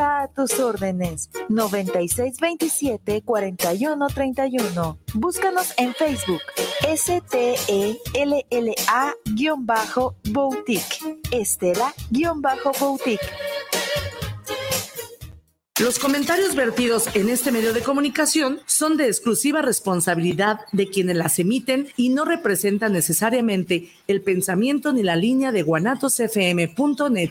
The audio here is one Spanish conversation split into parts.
a tus órdenes. 9627-4131. Búscanos en Facebook. S-T-E-L-L-A-Boutique. Estela-Boutique. Los comentarios vertidos en este medio de comunicación son de exclusiva responsabilidad de quienes las emiten y no representan necesariamente el pensamiento ni la línea de guanatosfm.net.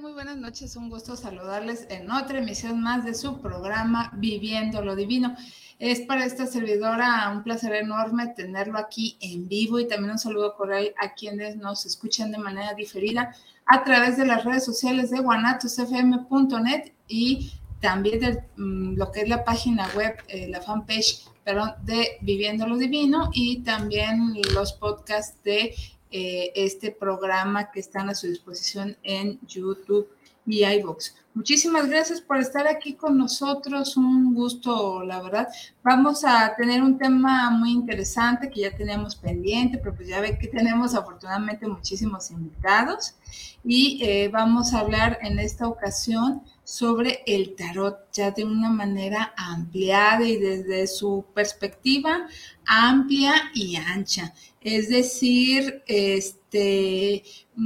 Muy buenas noches, un gusto saludarles en otra emisión más de su programa Viviendo lo Divino. Es para esta servidora un placer enorme tenerlo aquí en vivo y también un saludo cordial a quienes nos escuchan de manera diferida a través de las redes sociales de guanatosfm.net y también de mm, lo que es la página web, eh, la fanpage, perdón, de Viviendo lo Divino y también los podcasts de eh, este programa que están a su disposición en YouTube y iVoox. Muchísimas gracias por estar aquí con nosotros, un gusto, la verdad. Vamos a tener un tema muy interesante que ya teníamos pendiente, pero pues ya ve que tenemos afortunadamente muchísimos invitados y eh, vamos a hablar en esta ocasión sobre el tarot ya de una manera ampliada y desde su perspectiva amplia y ancha. Es decir, este,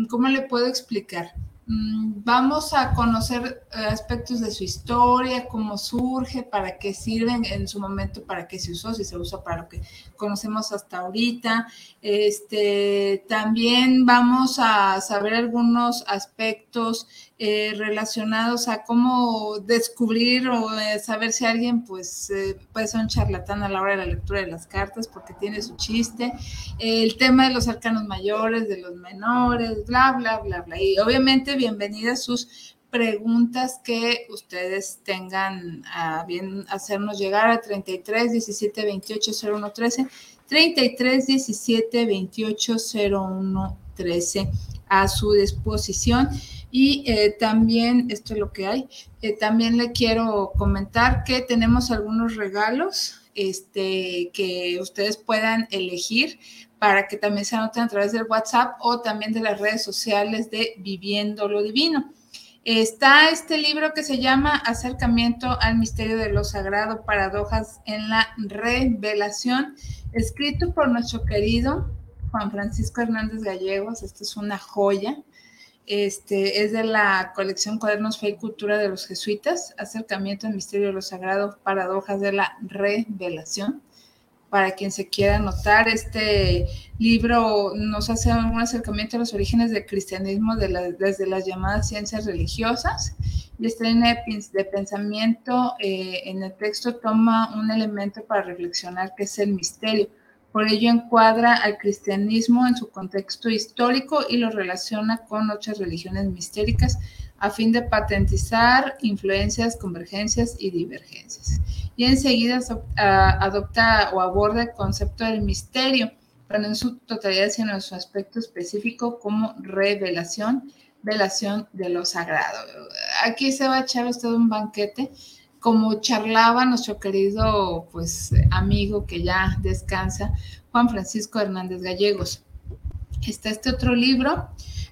¿cómo le puedo explicar? Mm, vamos a conocer eh, aspectos de su historia, cómo surge, para qué sirven en su momento, para qué se usó, si se usa para lo que conocemos hasta ahorita. Este, también vamos a saber algunos aspectos eh, relacionados a cómo descubrir o eh, saber si alguien pues puede ser un charlatán a la hora de la lectura de las cartas porque tiene su chiste. el tema de los arcanos mayores, de los menores, bla, bla, bla, bla. Y obviamente bienvenidas sus preguntas que ustedes tengan a bien hacernos llegar a 33 17 28 01 13, 33 17 28 01 13 a su disposición. Y eh, también, esto es lo que hay, eh, también le quiero comentar que tenemos algunos regalos este, que ustedes puedan elegir para que también se anoten a través del WhatsApp o también de las redes sociales de Viviendo lo Divino. Está este libro que se llama Acercamiento al Misterio de lo Sagrado, Paradojas en la Revelación, escrito por nuestro querido Juan Francisco Hernández Gallegos. Esta es una joya. Este es de la colección Cuadernos Fe y Cultura de los Jesuitas, Acercamiento al Misterio de lo Sagrado, Paradojas de la Revelación para quien se quiera anotar. Este libro nos hace un acercamiento a los orígenes del cristianismo desde las llamadas ciencias religiosas y esta línea de, pensamiento eh, en el texto toma un elemento para reflexionar que es el misterio. Por ello encuadra al cristianismo en su contexto histórico y lo relaciona con otras religiones mistéricas a fin de patentizar influencias, convergencias y divergencias y enseguida adopta o aborda el concepto del misterio, pero no en su totalidad, sino en su aspecto específico como revelación, velación de lo sagrado. Aquí se va a echar usted un banquete, como charlaba nuestro querido pues amigo que ya descansa, Juan Francisco Hernández Gallegos. Está este otro libro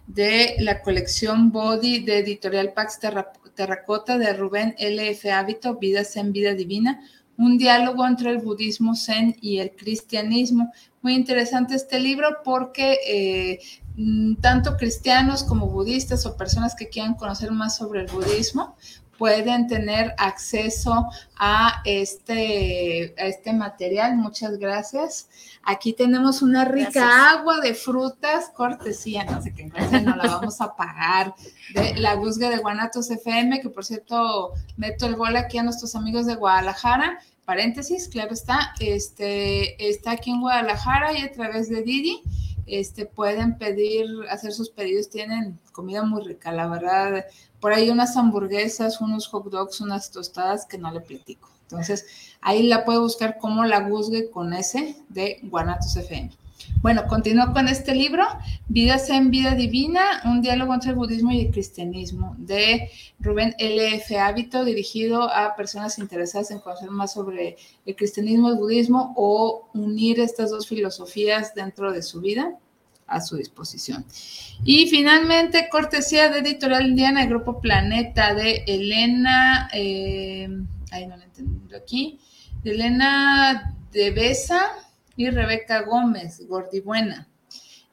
de la colección Body de Editorial Pax Terra Terracota de Rubén L.F. Hábito, Vidas en Vida Divina, un diálogo entre el budismo zen y el cristianismo. Muy interesante este libro porque eh, mm, tanto cristianos como budistas o personas que quieran conocer más sobre el budismo pueden tener acceso a este, a este material. Muchas gracias. Aquí tenemos una rica agua de frutas, cortesía, no sé qué, no la vamos a pagar, de la Guzga de Guanatos FM, que por cierto meto el gol aquí a nuestros amigos de Guadalajara paréntesis, claro está, este, está aquí en Guadalajara y a través de Didi este, pueden pedir, hacer sus pedidos, tienen comida muy rica, la verdad. Por ahí unas hamburguesas, unos hot dogs, unas tostadas que no le platico. Entonces, ahí la puede buscar como la Guzgue con ese de Guanatos FM. Bueno, continúo con este libro, Vidas en Vida Divina, un diálogo entre el budismo y el cristianismo, de Rubén L.F. Hábito, dirigido a personas interesadas en conocer más sobre el cristianismo, el budismo o unir estas dos filosofías dentro de su vida a su disposición. Y finalmente, cortesía de Editorial Indiana, el Grupo Planeta de Elena, eh, ahí no lo entiendo aquí, de Elena de Besa y Rebeca Gómez, Gordibuena.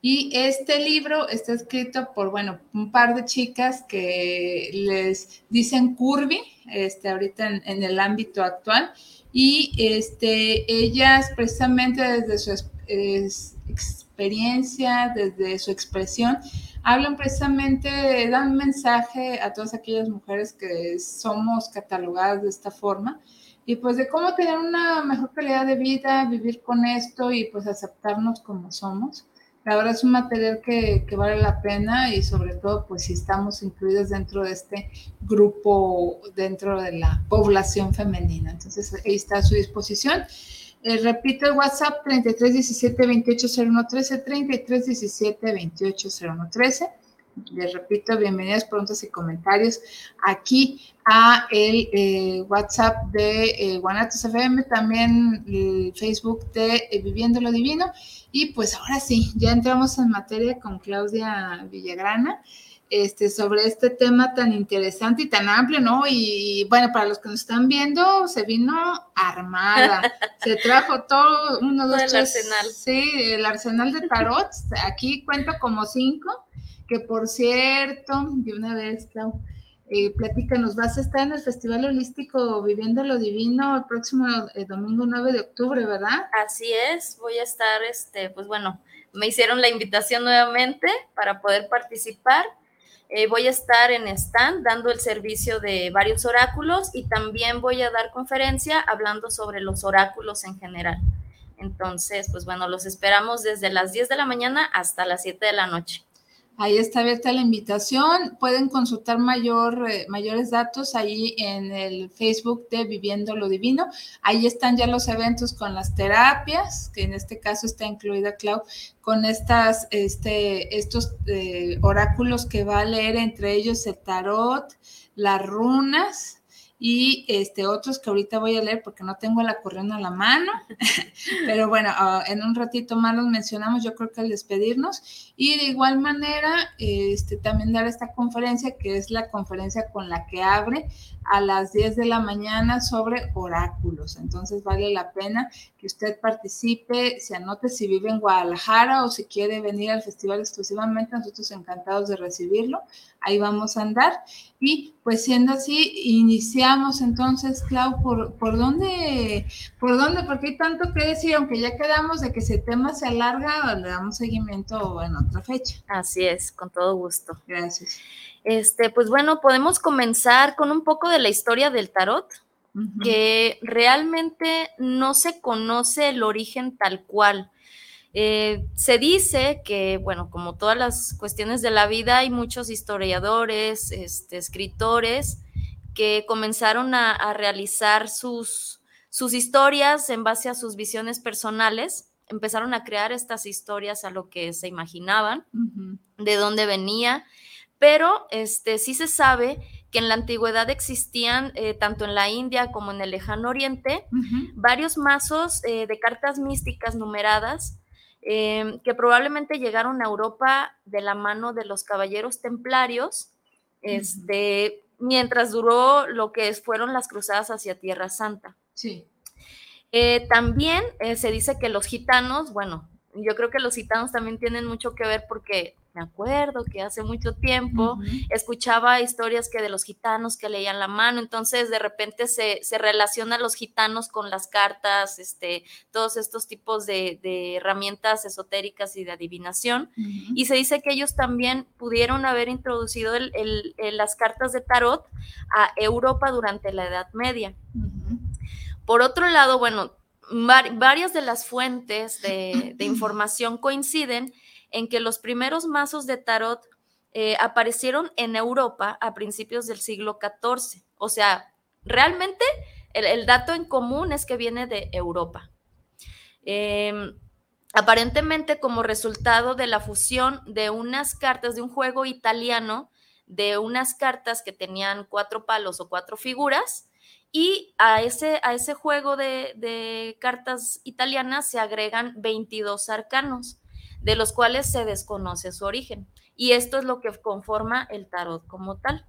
Y este libro está escrito por, bueno, un par de chicas que les dicen curvy, este, ahorita en, el ámbito actual, y este, ellas precisamente desde su experiencia, desde su expresión, hablan precisamente, dan mensaje a todas aquellas mujeres que somos catalogadas de esta forma, y pues de cómo tener una mejor calidad de vida, vivir con esto y pues aceptarnos como somos. La verdad es un material que, que, vale la pena y sobre todo pues si estamos incluidos dentro de este grupo, dentro de la población femenina. Entonces ahí está a su disposición. Eh, repito el WhatsApp 3317 280113, 3317 280113 les repito, bienvenidas, preguntas y comentarios aquí a el eh, WhatsApp de eh, Guanatos FM, también el Facebook de eh, Viviendo lo Divino. Y pues ahora sí, ya entramos en materia con Claudia Villagrana. Este, sobre este tema tan interesante y tan amplio, ¿no? Y bueno, para los que nos están viendo, se vino armada, se trajo todo, uno, dos, el arsenal. Sí, el arsenal de tarot, aquí cuento como cinco, que por cierto, de una vez, Clau, eh, platícanos, vas a estar en el Festival Holístico Viviendo lo Divino el próximo eh, domingo 9 de octubre, ¿verdad? Así es, voy a estar, este, pues bueno, me hicieron la invitación nuevamente para poder participar. Eh, voy a estar en stand dando el servicio de varios oráculos y también voy a dar conferencia hablando sobre los oráculos en general. Entonces, pues bueno, los esperamos desde las 10 de la mañana hasta las 7 de la noche. Ahí está abierta la invitación. Pueden consultar mayor, eh, mayores datos ahí en el Facebook de Viviendo lo Divino. Ahí están ya los eventos con las terapias, que en este caso está incluida Clau, con estas, este, estos eh, oráculos que va a leer, entre ellos el tarot, las runas, y este, otros que ahorita voy a leer porque no tengo la corriente a la mano, pero bueno, ah, en un ratito más los mencionamos, yo creo que al despedirnos, y de igual manera, este, también dar esta conferencia, que es la conferencia con la que abre a las 10 de la mañana sobre oráculos, entonces vale la pena que usted participe, se anote si vive en Guadalajara o si quiere venir al festival exclusivamente, nosotros encantados de recibirlo, ahí vamos a andar, y pues siendo así, iniciamos entonces, Clau, ¿por, por dónde? ¿Por dónde? Porque hay tanto que decir, aunque ya quedamos de que ese tema se alarga, le damos seguimiento en otra fecha. Así es, con todo gusto. Gracias. Este, pues bueno, podemos comenzar con un poco de la historia del tarot, que realmente no se conoce el origen tal cual. Eh, se dice que, bueno, como todas las cuestiones de la vida, hay muchos historiadores, este, escritores, que comenzaron a, realizar sus, sus historias en base a sus visiones personales, empezaron a crear estas historias a lo que se imaginaban, de dónde venía, pero este, sí se sabe que en la antigüedad existían, eh, tanto en la India como en el lejano oriente, varios mazos eh, de cartas místicas numeradas Em, que probablemente llegaron a Europa de la mano de los caballeros templarios, este, mientras duró lo que fueron las cruzadas hacia Tierra Santa. Sí. Eh, también eh, se dice que los gitanos, bueno, yo creo que los gitanos también tienen mucho que ver porque me acuerdo que hace mucho tiempo escuchaba historias que de los gitanos que leían la mano, entonces de repente se, se relaciona los gitanos con las cartas, este, todos estos tipos de, herramientas esotéricas y de adivinación, y se dice que ellos también pudieron haber introducido las cartas de tarot a Europa durante la Edad Media. Por otro lado, bueno, varias de las fuentes de, información coinciden en que los primeros mazos de tarot eh, aparecieron en Europa a principios del siglo XIV. O sea, realmente el, dato en común es que viene de Europa. Em, aparentemente como resultado de la fusión de unas cartas de un juego italiano, de unas cartas que tenían cuatro palos o cuatro figuras, y a ese, a ese juego de, de cartas italianas se agregan 22 arcanos, de los cuales se desconoce su origen. Y esto es lo que conforma el tarot como tal.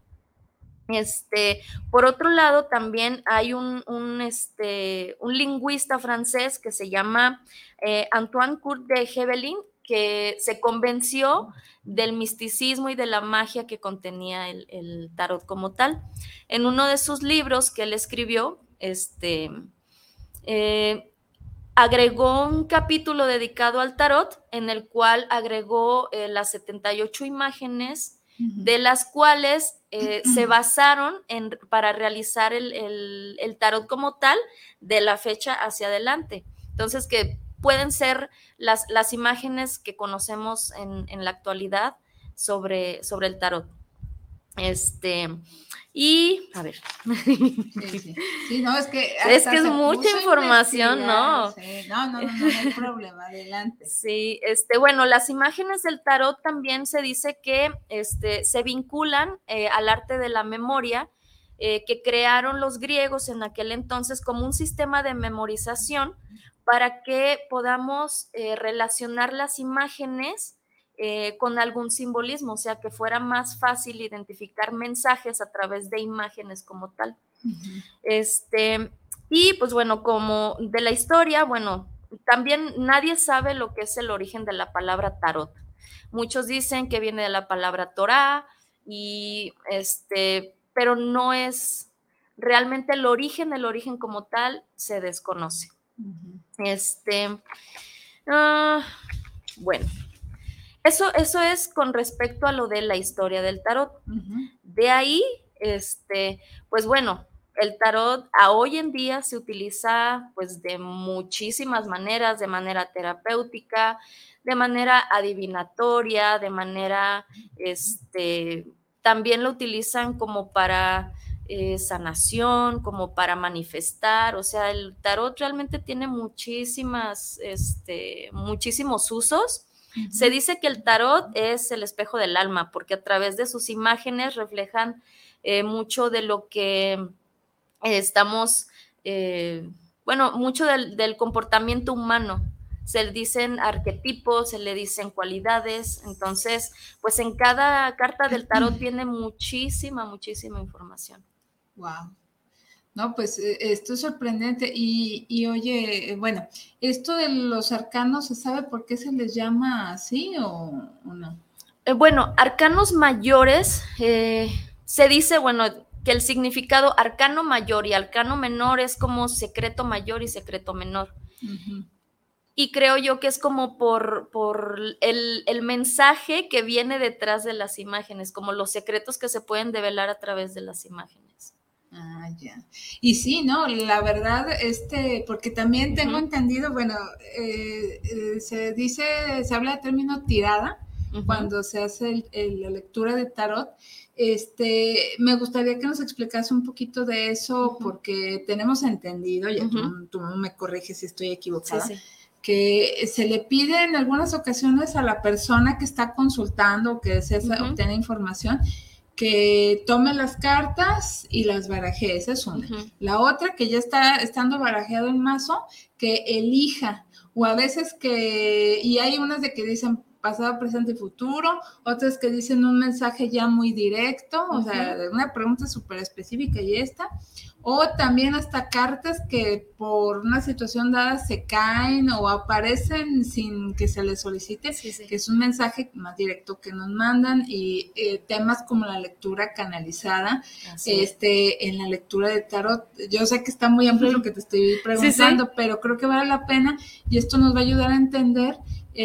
Este, por otro lado, también hay un, este, un lingüista francés que se llama eh, Antoine Court de Hevelin, que se convenció del misticismo y de la magia que contenía el, tarot como tal. En uno de sus libros que él escribió, este, eh, agregó un capítulo dedicado al tarot en el cual agregó eh, las 78 imágenes de las cuales eh, se basaron en, para realizar el, tarot como tal de la fecha hacia adelante. Entonces, que pueden ser las, las imágenes que conocemos en, en la actualidad sobre, sobre el tarot. Este, y a ver. Sí, no, es que. Es que es mucha información, ¿no? No, no, no, no, hay problema, adelante. Sí, este, bueno, las imágenes del tarot también se dice que este, se vinculan eh, al arte de la memoria eh, que crearon los griegos en aquel entonces como un sistema de memorización para que podamos eh, relacionar las imágenes eh, con algún simbolismo, o sea, que fuera más fácil identificar mensajes a través de imágenes como tal. Este, y pues bueno, como de la historia, bueno, también nadie sabe lo que es el origen de la palabra tarot. Muchos dicen que viene de la palabra Torah y este, pero no es realmente el origen, el origen como tal se desconoce. Este, ah, bueno, eso, eso es con respecto a lo de la historia del tarot. De ahí, este, pues bueno, el tarot a hoy en día se utiliza pues de muchísimas maneras, de manera terapéutica, de manera adivinatoria, de manera, este, también lo utilizan como para eh, sanación, como para manifestar, o sea, el tarot realmente tiene muchísimas, este, muchísimos usos se dice que el tarot es el espejo del alma, porque a través de sus imágenes reflejan eh, mucho de lo que eh, estamos, eh, bueno, mucho del, comportamiento humano. Se le dicen arquetipos, se le dicen cualidades. Entonces, pues en cada carta del tarot tiene muchísima, muchísima información. Wow. No, pues eh, esto es sorprendente. Y, oye, bueno, esto de los arcanos, ¿se sabe por qué se les llama así o, no? Eh, bueno, arcanos mayores, eh, se dice, bueno, que el significado arcano mayor y arcano menor es como secreto mayor y secreto menor. Y creo yo que es como por, por el, el, mensaje que viene detrás de las imágenes, como los secretos que se pueden develar a través de las imágenes. Ah, ya. Y sí, ¿no? La verdad, este, porque también tengo entendido, bueno, eh, eh, se dice, se habla de término tirada cuando se hace la lectura de tarot. Este, me gustaría que nos explicase un poquito de eso, porque tenemos entendido, ya tú, me corriges si estoy equivocada. que se le pide en algunas ocasiones a la persona que está consultando, que desea obtener información, que tome las cartas y las baraje, esa es una. La otra, que ya está estando barajeado el mazo, que elija, o a veces que, y hay unas de que dicen pasado, presente y futuro, otras que dicen un mensaje ya muy directo, o sea, una pregunta súper específica y esta, o también hasta cartas que por una situación dada se caen o aparecen sin que se les solicite, que es un mensaje más directo que nos mandan y eh, temas como la lectura canalizada, este, en la lectura de tarot. Yo sé que está muy amplio lo que te estoy preguntando, pero creo que vale la pena y esto nos va a ayudar a entender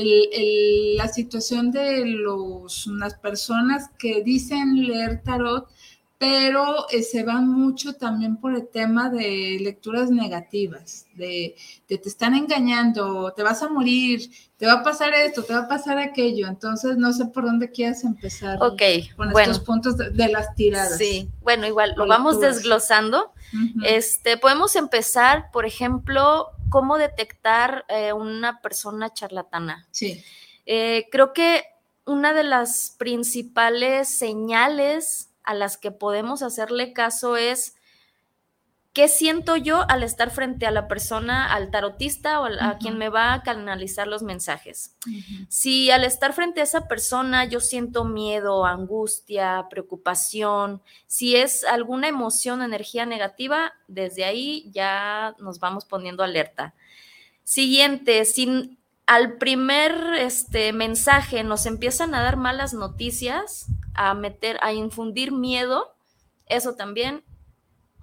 la situación de los, las personas que dicen leer tarot pero eh, se va mucho también por el tema de lecturas negativas, de, te están engañando, te vas a morir, te va a pasar esto, te va a pasar aquello, entonces no sé por dónde quieres empezar Ok, con bueno. estos puntos de, de las tiradas. Sí, bueno, igual lo vamos desglosando. Este, podemos empezar, por ejemplo, cómo detectar eh, una persona charlatana. Sí. Eh, creo que una de las principales señales a las que podemos hacerle caso es qué siento yo al estar frente a la persona, al tarotista o a quien me va a canalizar los mensajes. Si al estar frente a esa persona yo siento miedo, angustia, preocupación, si es alguna emoción, energía negativa, desde ahí ya nos vamos poniendo alerta. Siguiente, si al primer este, mensaje nos empiezan a dar malas noticias, a meter, a infundir miedo, eso también,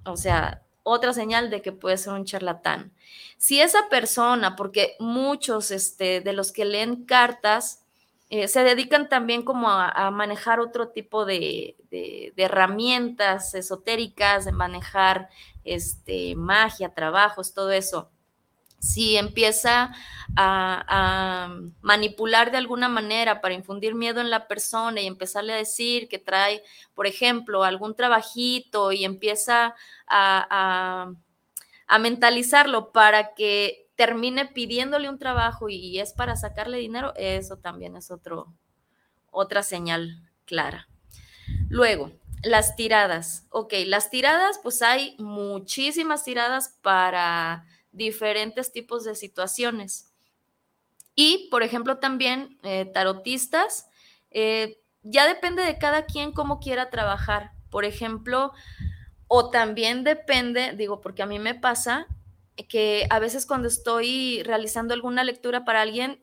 o sea, otra señal de que puede ser un charlatán. Si esa persona, porque muchos este, de los que leen cartas eh, se dedican también como a, manejar otro tipo de, de- de herramientas esotéricas, de manejar este, magia, trabajos, todo eso. Si empieza a, manipular de alguna manera para infundir miedo en la persona y empezarle a decir que trae, por ejemplo, algún trabajito y empieza a mentalizarlo para que termine pidiéndole un trabajo y es para sacarle dinero, eso también es otro, otra señal clara. Luego, las tiradas. Ok, las tiradas, pues hay muchísimas tiradas para diferentes tipos de situaciones. Y, por ejemplo, también eh, tarotistas, eh, ya depende de cada quien cómo quiera trabajar. Por ejemplo, o también depende, digo, porque a mí me pasa que a veces cuando estoy realizando alguna lectura para alguien,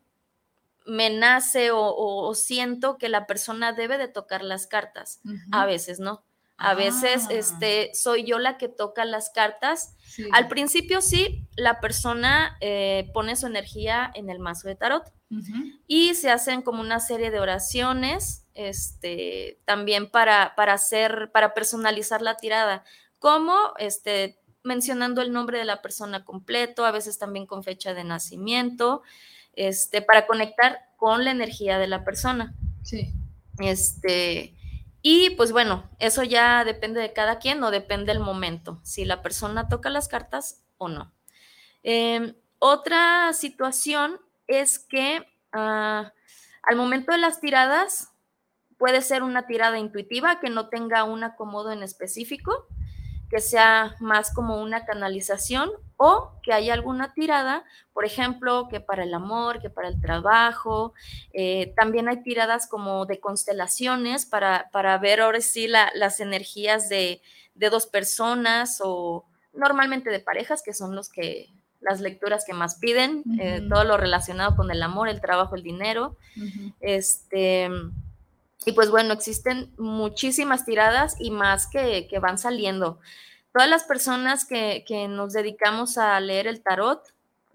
me nace o, o- o siento que la persona debe de tocar las cartas. A veces no. A veces Ah. este, soy yo la que toca las cartas. Sí. Al principio sí, la persona eh, pone su energía en el mazo de tarot y se hacen como una serie de oraciones este, también para, para hacer, para personalizar la tirada, como este, mencionando el nombre de la persona completo, a veces también con fecha de nacimiento, este, para conectar con la energía de la persona. Sí. Este, y pues bueno, eso ya depende de cada quien o depende del momento, si la persona toca las cartas o no. Eh, otra situación es que ah, al momento de las tiradas puede ser una tirada intuitiva que no tenga un acomodo en específico, que sea más como una canalización o que haya alguna tirada, por ejemplo, que para el amor, que para el trabajo. Eh, también hay tiradas como de constelaciones para, para ver ahora sí la- las energías de, de dos personas o normalmente de parejas, que son los que las lecturas que más piden, eh, todo lo relacionado con el amor, el trabajo, el dinero. Este, y pues bueno, existen muchísimas tiradas y más que, que van saliendo. Todas las personas que, que nos dedicamos a leer el tarot,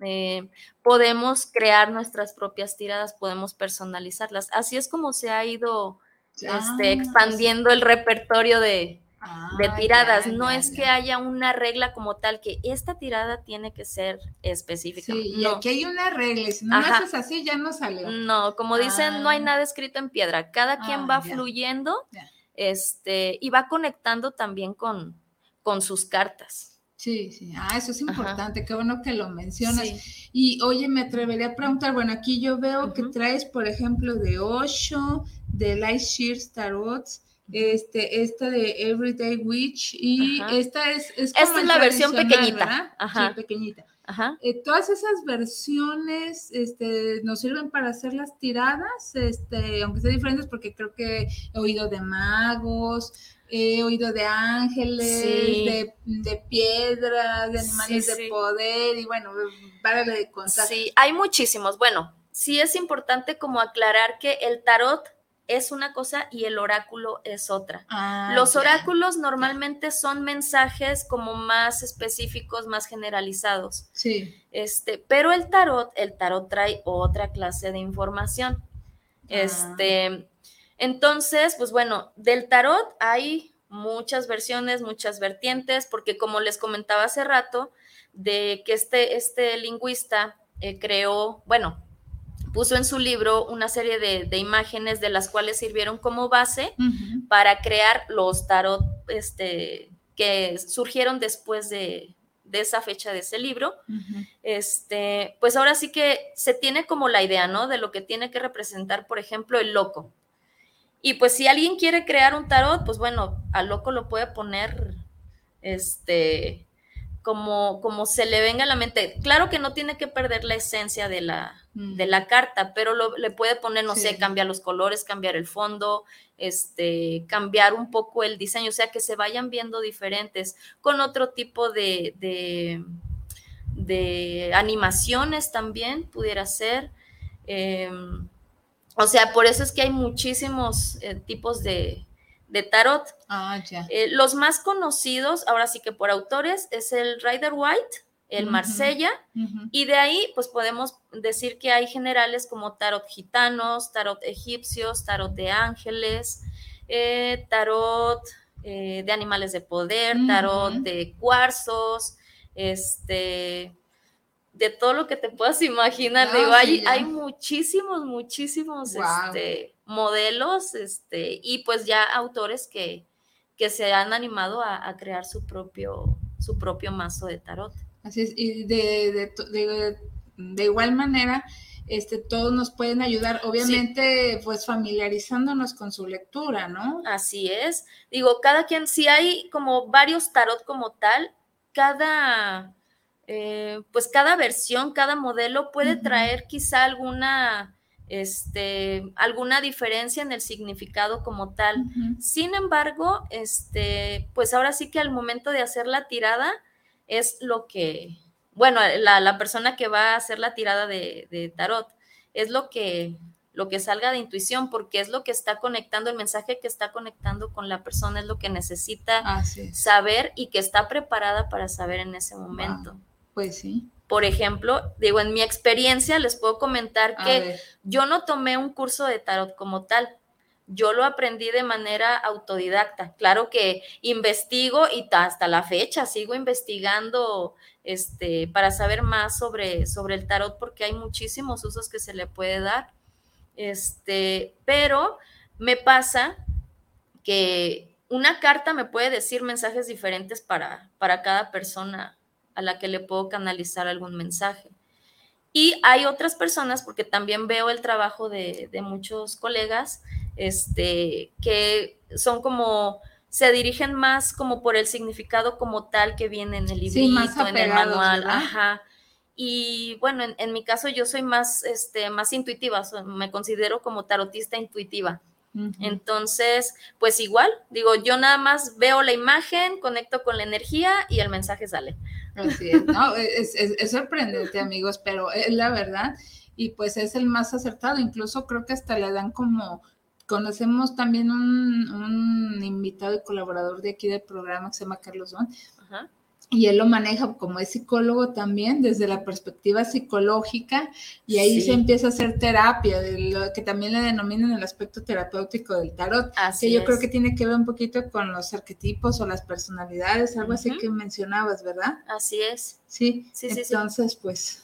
eh, podemos crear nuestras propias tiradas, podemos personalizarlas. Así es como se ha ido Ah, este, expandiendo el repertorio de, de ah, tiradas. ya, no ya, es ya. que haya una regla como tal que esta tirada tiene que ser específica. Sí, y no. aquí hay una regla, y si no haces así, ya no salió. No, como dicen, no hay Ah. nada escrito en piedra. Cada quien Ah, va ya. fluyendo Ya. este, y va conectando también con, con sus cartas. Sí, sí. Ah, eso es Ajá. importante, qué bueno que lo mencionas. Sí. Y oye, me atrevería a preguntar, bueno, aquí yo veo que traes, por ejemplo, de Osho, de Light Shears Tarot, este, esta de Everyday Witch, y Ajá. esta es, es Esta como es el la versión pequeñita. ¿verdad? Ajá. Sí, pequeñita. Ajá. Eh, todas esas versiones este, nos sirven para hacer las tiradas, este, aunque sean diferentes, porque creo que he oído de magos, he oído de ángeles, Sí. de, de piedras, de animales Sí, de poder, y bueno, para de contar. Sí, hay muchísimos. Bueno, sí es importante como aclarar que el tarot es una cosa y el oráculo es otra. Ah, Los oráculos normalmente son mensajes como más específicos, más generalizados. Sí. Este, pero el tarot, el tarot trae otra clase de información. Ah. Este, entonces, pues bueno, del tarot hay muchas versiones, muchas vertientes, porque como les comentaba hace rato, de que este, este lingüista eh, creó, bueno, puso en su libro una serie de, imágenes de las cuales sirvieron como base para crear los tarot este, que surgieron después de, esa fecha de ese libro. este, pues ahora sí que se tiene como la idea, ¿no? De lo que tiene que representar, por ejemplo, el loco. Y pues si alguien quiere crear un tarot, pues bueno, al loco lo puede poner, este, como, como se le venga a la mente. Claro que no tiene que perder la esencia de la, de la carta, pero le puede poner, no sé, cambiar los colores, cambiar el fondo, este, cambiar un poco el diseño, o sea, que se vayan viendo diferentes con otro tipo de, de, animaciones también, pudiera ser. Em, o sea, por eso es que hay muchísimos eh, tipos de, de tarot. Ah, ya. Eh, los más conocidos, ahora sí que por autores, es el Rider White, el Marsella, y de ahí pues podemos decir que hay generales como tarot gitanos, tarot egipcios, tarot de ángeles, eh, tarot de animales de poder, tarot de cuarzos, este, de todo lo que te puedas imaginar. hay, hay, muchísimos, muchísimos este, modelos, este, y pues ya autores que, que se han animado a, a crear su propio, su propio mazo de tarot. Así es, y de, de, de, igual manera, este, todos nos pueden ayudar, obviamente, pues familiarizándonos con su lectura, ¿no? Así es. Digo, cada quien, si hay como varios tarot como tal, cada, eh, pues cada versión, cada modelo puede traer quizá alguna, este, alguna diferencia en el significado como tal. Sin embargo, este, pues ahora sí que al momento de hacer la tirada, es lo que, bueno, la, persona que va a hacer la tirada de, tarot, es lo que, lo que salga de intuición, porque es lo que está conectando, el mensaje que está conectando con la persona, es lo que necesita saber y que está preparada para saber en ese momento. Pues sí. Por ejemplo, digo, en mi experiencia les puedo comentar que yo no tomé un curso de tarot como tal yo lo aprendí de manera autodidacta. Claro que investigo y hasta la fecha sigo investigando este, para saber más sobre, sobre el tarot porque hay muchísimos usos que se le puede dar. Este, pero me pasa que una carta me puede decir mensajes diferentes para, para cada persona a la que le puedo canalizar algún mensaje. Y hay otras personas, porque también veo el trabajo de, de muchos colegas, este, que son como, se dirigen más como por el significado como tal que viene en el librito, en el manual, ajá. Y bueno, en, mi caso yo soy más, este, más intuitiva, me considero como tarotista intuitiva. Entonces, pues igual, digo, yo nada más veo la imagen, conecto con la energía y el mensaje sale. Así es, no, es, es sorprendente, amigos, pero es la verdad y pues es el más acertado. Incluso creo que hasta le dan como conocemos también un, invitado y colaborador de aquí del programa que se llama Carlos Don. Y él lo maneja como es psicólogo también desde la perspectiva psicológica y ahí se empieza a hacer terapia, de lo que también le denominan el aspecto terapéutico del tarot, que yo creo que tiene que ver un poquito con los arquetipos o las personalidades, algo así que mencionabas, ¿verdad? Así es. Sí, sí, sí entonces pues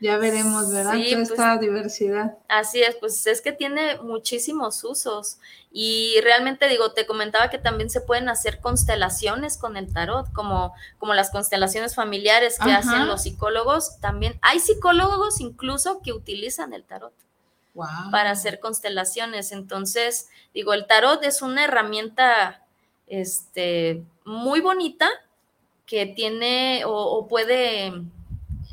ya veremos, ¿verdad? Toda pues, esta diversidad. Así es, pues es que tiene muchísimos usos. Y realmente digo, te comentaba que también se pueden hacer constelaciones con el tarot, como, como las constelaciones familiares que hacen los psicólogos. También hay psicólogos incluso que utilizan el tarot. para hacer constelaciones. Entonces, digo, el tarot es una herramienta este, muy bonita que tiene o puede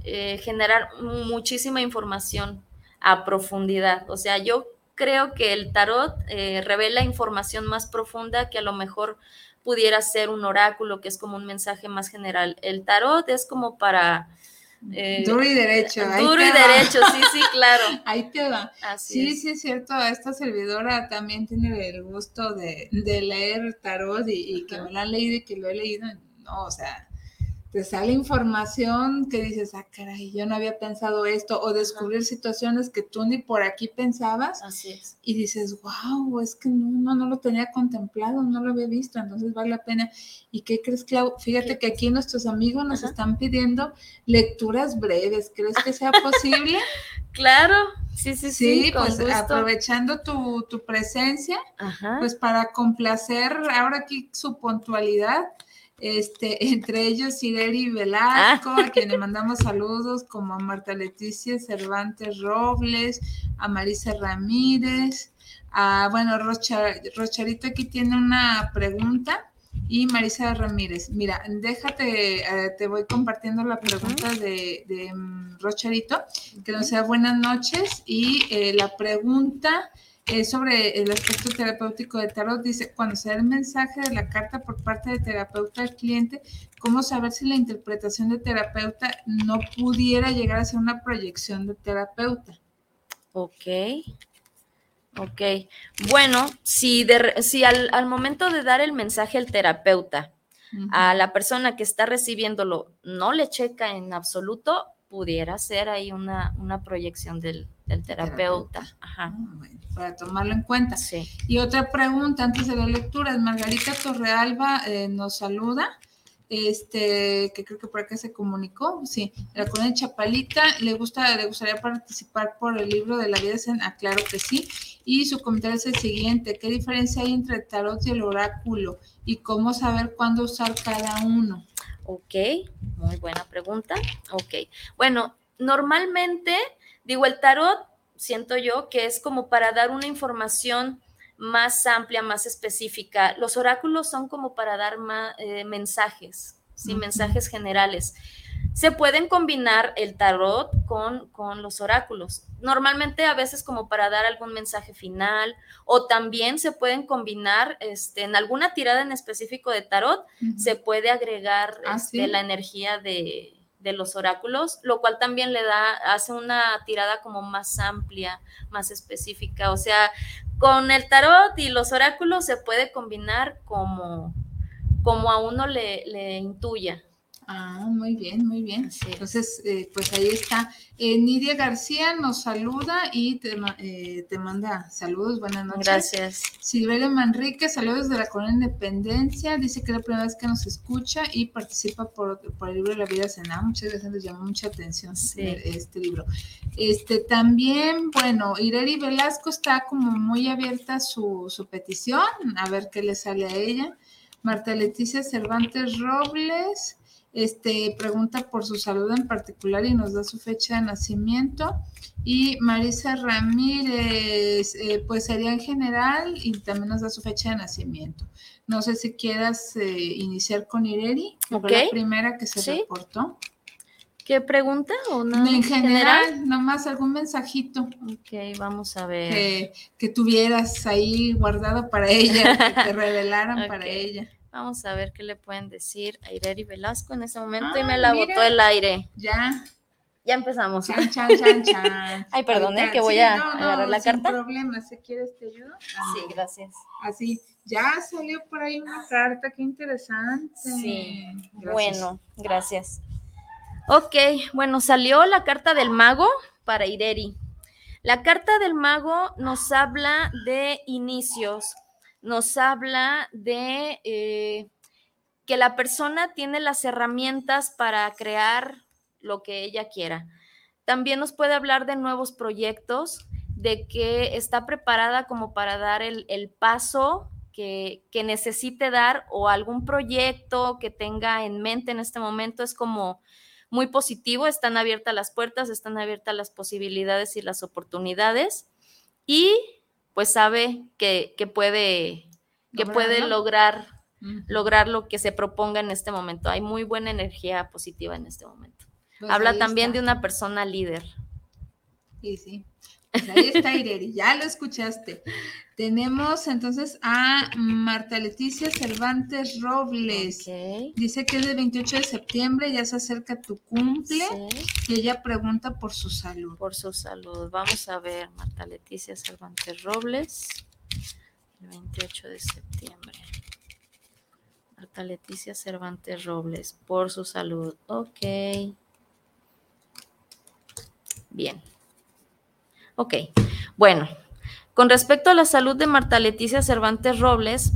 eh, generar muchísima información a profundidad. O sea, yo creo que el tarot eh, revela información más profunda que a lo mejor pudiera ser un oráculo, que es como un mensaje más general. El tarot es como para... Eh, duro y derecho. Duro y derecho, sí, sí, claro. Ahí te va. sí, sí, es cierto. Esta servidora también tiene el gusto de, leer tarot y, que me lo han leído y que lo he leído. No, o sea, te sale información que dices, ah, caray, yo no había pensado esto, o descubrir situaciones que tú ni por aquí pensabas. Así es. Y dices, wow, es que no, no, lo tenía contemplado, no lo había visto, entonces vale la pena. ¿Y qué crees, Clau? Fíjate que aquí nuestros amigos nos están pidiendo lecturas breves. ¿Crees que sea posible? claro, sí, sí, sí. Sí, pues aprovechando tu, tu presencia, pues para complacer ahora aquí su puntualidad este, entre ellos Ireri Velasco, a quien le mandamos saludos, como a Marta Leticia Cervantes Robles, a Marisa Ramírez, a, bueno, Rocharito aquí tiene una pregunta y Marisa Ramírez. Mira, déjate, eh, te voy compartiendo la pregunta de, de mm, Rocharito, que nos sea buenas noches y eh, la pregunta eh, sobre el aspecto terapéutico de tarot, dice, cuando se da el mensaje de la carta por parte del terapeuta al cliente, ¿cómo saber si la interpretación de terapeuta no pudiera llegar a ser una proyección de terapeuta? Ok. Ok. Bueno, si, de, si al, momento de dar el mensaje al terapeuta, a la persona que está recibiéndolo no le checa en absoluto, pudiera ser ahí una, una proyección del, terapeuta. Ajá. Ah, para tomarlo en cuenta. Sí. Y otra pregunta antes de la lectura, Margarita Torrealba eh, nos saluda, este, que creo que por acá se comunicó, sí, la colonia Chapalita, le gusta, le gustaría participar por el libro de la vida zen, ah, claro que sí, y su comentario es el siguiente, ¿qué diferencia hay entre el tarot y el oráculo? Y cómo saber cuándo usar cada uno. Ok, muy buena pregunta. Ok, bueno, normalmente, digo, el tarot, siento yo que es como para dar una información más amplia, más específica. Los oráculos son como para dar eh, mensajes, ¿sí? mensajes generales se pueden combinar el tarot con, con, los oráculos. Normalmente a veces como para dar algún mensaje final o también se pueden combinar este, en alguna tirada en específico de tarot, se puede agregar ¿Ah, este, la energía de, de, los oráculos, lo cual también le da, hace una tirada como más amplia, más específica. O sea, con el tarot y los oráculos se puede combinar como, como a uno le, le intuya. Ah, muy bien, muy bien. Entonces, eh, pues ahí está. Eh, Nidia García nos saluda y te, eh, te, manda saludos. Buenas noches. Gracias. Silveria Manrique, saludos de la Colonia Independencia. Dice que es la primera vez que nos escucha y participa por, por el libro de la vida Sena. Muchas gracias, les llamó mucha atención este libro. Este también, bueno, Ireri Velasco está como muy abierta su, su petición, a ver qué le sale a ella. Marta Leticia Cervantes Robles este, pregunta por su salud en particular y nos da su fecha de nacimiento. Y Marisa Ramírez, eh, pues sería en general y también nos da su fecha de nacimiento. No sé si quieras eh, iniciar con Ireri, que fue la primera que se reportó. ¿Qué pregunta? ¿O no? En general, nomás algún mensajito. Ok, vamos a ver. Que, que tuvieras ahí guardado para ella, que te revelaran para ella. Vamos a ver qué le pueden decir a Ireri Velasco en ese momento y me la botó el aire. Ya. Ya empezamos. Chan, chan, chan, chan. Ay, perdón, ¿eh? que voy a agarrar la carta. No problema, si quieres te ayudo. sí, gracias. Así, ya salió por ahí una carta, qué interesante. Sí, bueno, gracias. Ok, bueno, salió la carta del mago para Ireri. La carta del mago nos habla de inicios, nos habla de eh, que la persona tiene las herramientas para crear lo que ella quiera. También nos puede hablar de nuevos proyectos, de que está preparada como para dar el, paso que, que, necesite dar o algún proyecto que tenga en mente en este momento es como muy positivo, están abiertas las puertas, están abiertas las posibilidades y las oportunidades y pues sabe que, puede, que puede lograr, lograr lo que se proponga en este momento. Hay muy buena energía positiva en este momento. Pues Habla también de una persona líder. Sí, sí. Pues ahí está Ireri, ya lo escuchaste. Tenemos entonces a Marta Leticia Cervantes Robles. Dice que es del 28 de septiembre, ya se acerca tu cumple y ella pregunta por su salud. Por su salud. Vamos a ver, Marta Leticia Cervantes Robles, el 28 de septiembre. Marta Leticia Cervantes Robles, por su salud. Ok. Bien. Ok. Bueno, con respecto a la salud de Marta Leticia Cervantes Robles,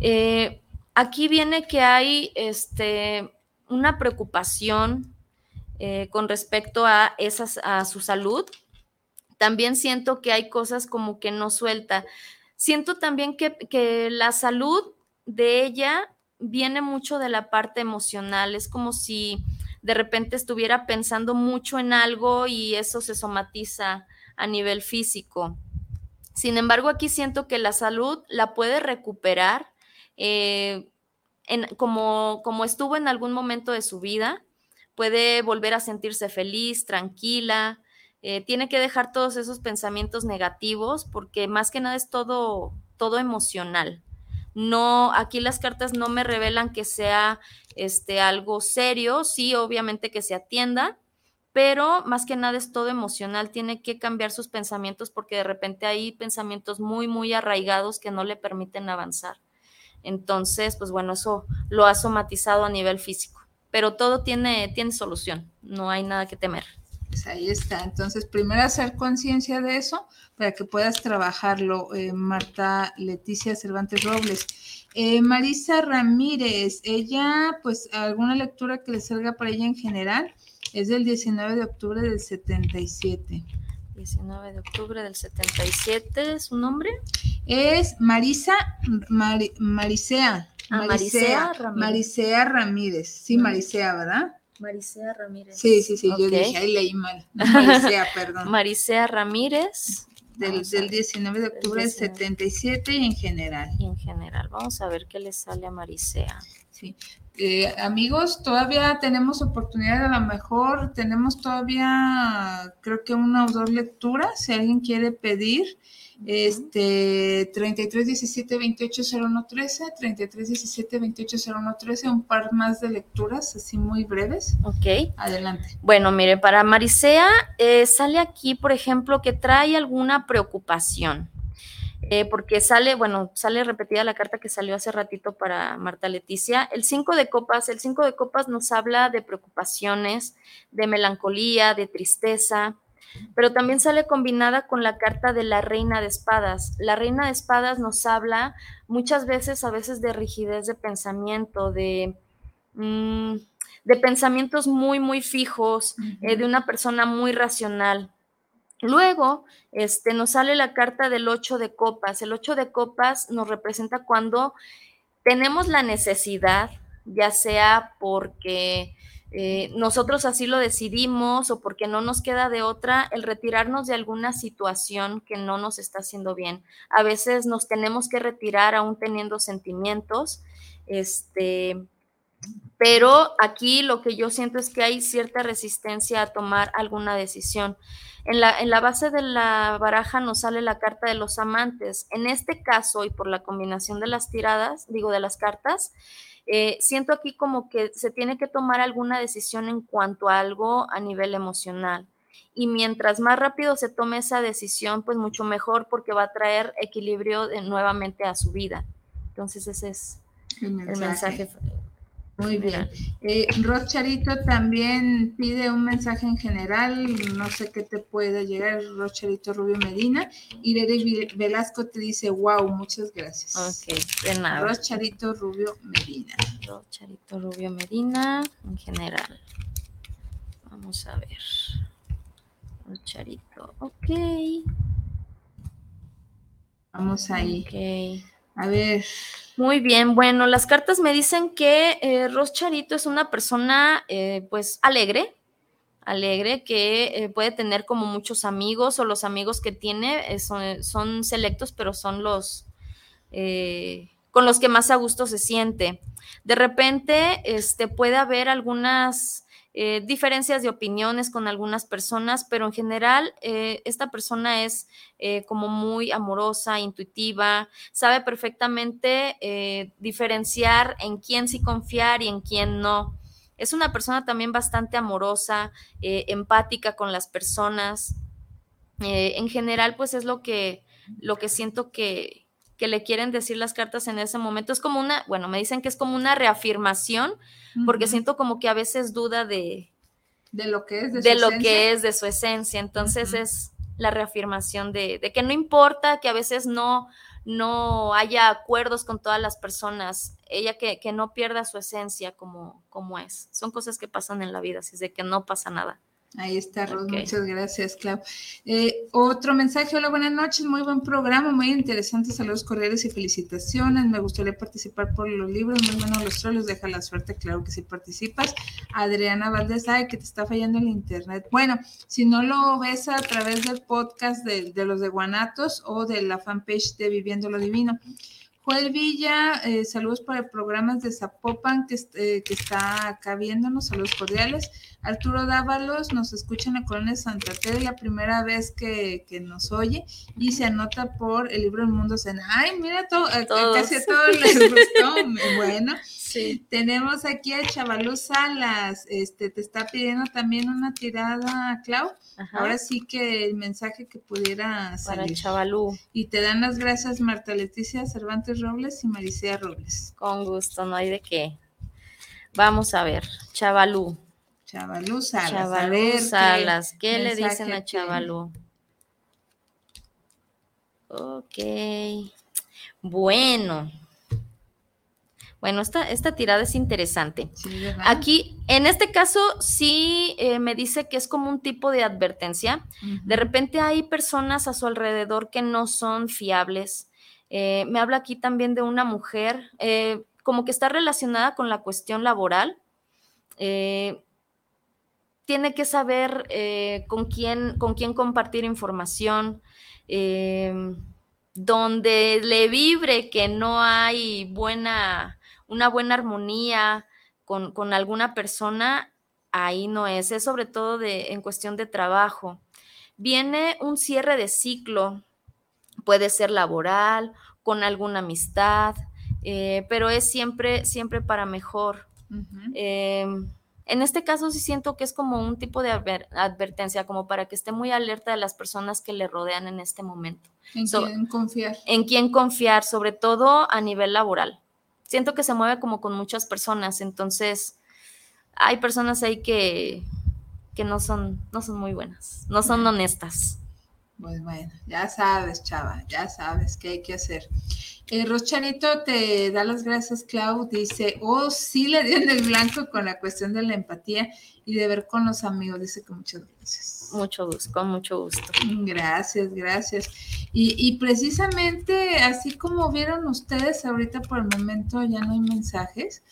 eh, aquí viene que hay este, una preocupación eh, con respecto a, esas, a su salud. También siento que hay cosas como que no suelta. Siento también que, que la salud de ella viene mucho de la parte emocional. Es como si de repente estuviera pensando mucho en algo y eso se somatiza a nivel físico. Sin embargo, aquí siento que la salud la puede recuperar eh, como, como estuvo en algún momento de su vida, puede volver a sentirse feliz, tranquila, eh, tiene que dejar todos esos pensamientos negativos porque más que nada es todo, todo emocional. No, aquí las cartas no me revelan que sea este, algo serio, sí, obviamente que se atienda, pero más que nada es todo emocional, tiene que cambiar sus pensamientos porque de repente hay pensamientos muy, muy arraigados que no le permiten avanzar. Entonces, pues bueno, eso lo ha somatizado a nivel físico, pero todo tiene, tiene solución, no hay nada que temer. Pues ahí está. Entonces, primero hacer conciencia de eso para que puedas trabajarlo, eh, Marta Leticia Cervantes Robles. Eh, Marisa Ramírez, ella, pues alguna lectura que le salga para ella en general, es del 19 de octubre del 77. 19 de octubre del 77, ¿su nombre? Es Marisa Marisea. Ah, Marisea, Ramírez. Marisea Ramírez. Sí, Marisea, ¿verdad? Marisea Ramírez. Sí, sí, sí, yo dije, ahí leí mal. Marisea, perdón. Marisea Ramírez. Del, del 19 de octubre del 77 y en general. Y en general. Vamos a ver qué le sale a Marisea. Sí. Eh, amigos, todavía tenemos oportunidad, a lo mejor tenemos todavía, creo que una o dos lecturas, si alguien quiere pedir, este 33 17 28 01 13, 33 17 28 01 13, un par más de lecturas así muy breves. Ok. Adelante. Bueno, mire, para Marisea eh, sale aquí, por ejemplo, que trae alguna preocupación. Eh, porque sale, bueno, sale repetida la carta que salió hace ratito para Marta Leticia. El 5 de copas, el 5 de copas nos habla de preocupaciones, de melancolía, de tristeza, pero también sale combinada con la carta de la reina de espadas. La reina de espadas nos habla muchas veces, a veces de rigidez de pensamiento, de... Mm, de pensamientos muy, muy fijos, eh, de una persona muy racional. Luego, este, nos sale la carta del 8 de copas. El 8 de copas nos representa cuando tenemos la necesidad, ya sea porque eh, nosotros así lo decidimos o porque no nos queda de otra, el retirarnos de alguna situación que no nos está haciendo bien. A veces nos tenemos que retirar aún teniendo sentimientos, este, pero aquí lo que yo siento es que hay cierta resistencia a tomar alguna decisión. En la, en la, base de la baraja nos sale la carta de los amantes. En este caso, y por la combinación de las tiradas, digo, de las cartas, eh, siento aquí como que se tiene que tomar alguna decisión en cuanto a algo a nivel emocional. Y mientras más rápido se tome esa decisión, pues mucho mejor porque va a traer equilibrio nuevamente a su vida. Entonces ese es el mensaje muy bien. Eh, Rocharito también pide un mensaje en general, no sé qué te puede llegar, Rocharito Rubio Medina. Y Derek Velasco te dice, wow, muchas gracias. Ok, de nada. Rocharito Rubio Medina. Rocharito Rubio Medina en general. Vamos a ver. Rocharito, ok. Vamos ahí. Ok. A ver. Muy bien, bueno, las cartas me dicen que eh, Ros Charito es una persona eh, pues alegre, alegre, que eh, puede tener como muchos amigos o los amigos que tiene son, son, selectos, pero son los con los que más a gusto se siente. De repente, este, puede haber algunas eh, diferencias de opiniones con algunas personas, pero en general eh, esta persona es eh, como muy amorosa, intuitiva, sabe perfectamente diferenciar en quién sí confiar y en quién no. Es una persona también bastante amorosa, empática con las personas. en general, pues es lo que, lo que siento que, que le quieren decir las cartas en ese momento. Es como una, bueno, me dicen que es como una reafirmación, porque siento como que a veces duda de, de lo que es de, de lo que es de su esencia. Entonces es la reafirmación de, de, que no importa, que a veces no, no haya acuerdos con todas las personas, ella que, que no pierda su esencia como, como es. Son cosas que pasan en la vida, así es de que no pasa nada. Ahí está, Ros. Muchas gracias, Clau. Eh, otro mensaje. Hola, buenas noches. Muy buen programa, muy interesante. Saludos cordiales y felicitaciones. Me gustaría participar por los libros. Muy buenos los trolos. Deja la suerte, claro que si participas. Adriana Valdés, ay, que te está fallando el internet. Bueno, si no lo ves a través del podcast de, de los de Guanatos o de la fanpage de Viviendo lo Divino. Joel Villa, eh, saludos para el programa de Zapopan que, eh, que, está acá viéndonos, saludos cordiales. Arturo Dávalos nos escucha en la colonia de Santa Fe, la primera vez que, que, nos oye y se anota por el libro El Mundo Zen. Ay, mira, todo, eh, casi a todos les gustó. bueno, sí. tenemos aquí a Chavalú Salas, este, te está pidiendo también una tirada, Clau. Ajá. Ahora sí que el mensaje que pudiera salir. Para Chavalú. Y te dan las gracias Marta Leticia Cervantes Robles y Maricea Robles. Con gusto, no hay de qué. Vamos a ver, Chavalú. Chavalú Salas. Chavalú ver, Salas. ¿Qué, ¿qué le dicen a Chavalú? Ok. Bueno. Bueno, esta, esta tirada es interesante. Sí, Aquí, en este caso, sí eh, me dice que es como un tipo de advertencia. Uh -huh. De repente hay personas a su alrededor que no son fiables. Eh, me habla aquí también de una mujer, eh, como que está relacionada con la cuestión laboral. Eh, tiene que saber con, quién, con quién compartir información donde le vibre que no hay buena una buena armonía con, con, alguna persona, ahí no es, es sobre todo de, en cuestión de trabajo. Viene un cierre de ciclo, puede ser laboral, con alguna amistad, eh, pero es siempre, siempre para mejor. Uh -huh. En este caso sí siento que es como un tipo de adver advertencia, como para que esté muy alerta de las personas que le rodean en este momento. En so, quién confiar. En quién confiar, sobre todo a nivel laboral siento que se mueve como con muchas personas, entonces hay personas ahí que, que no, son, no son muy buenas, no son honestas. Pues bueno, ya sabes, chava, ya sabes qué hay que hacer. Eh, Rochanito te da las gracias, Clau. Dice, oh, sí le dio en el blanco con la cuestión de la empatía y de ver con los amigos. Dice que muchas gracias. Mucho gusto, con mucho gusto. Gracias, gracias. Y, y, precisamente así como vieron ustedes, ahorita por el momento ya no hay mensajes.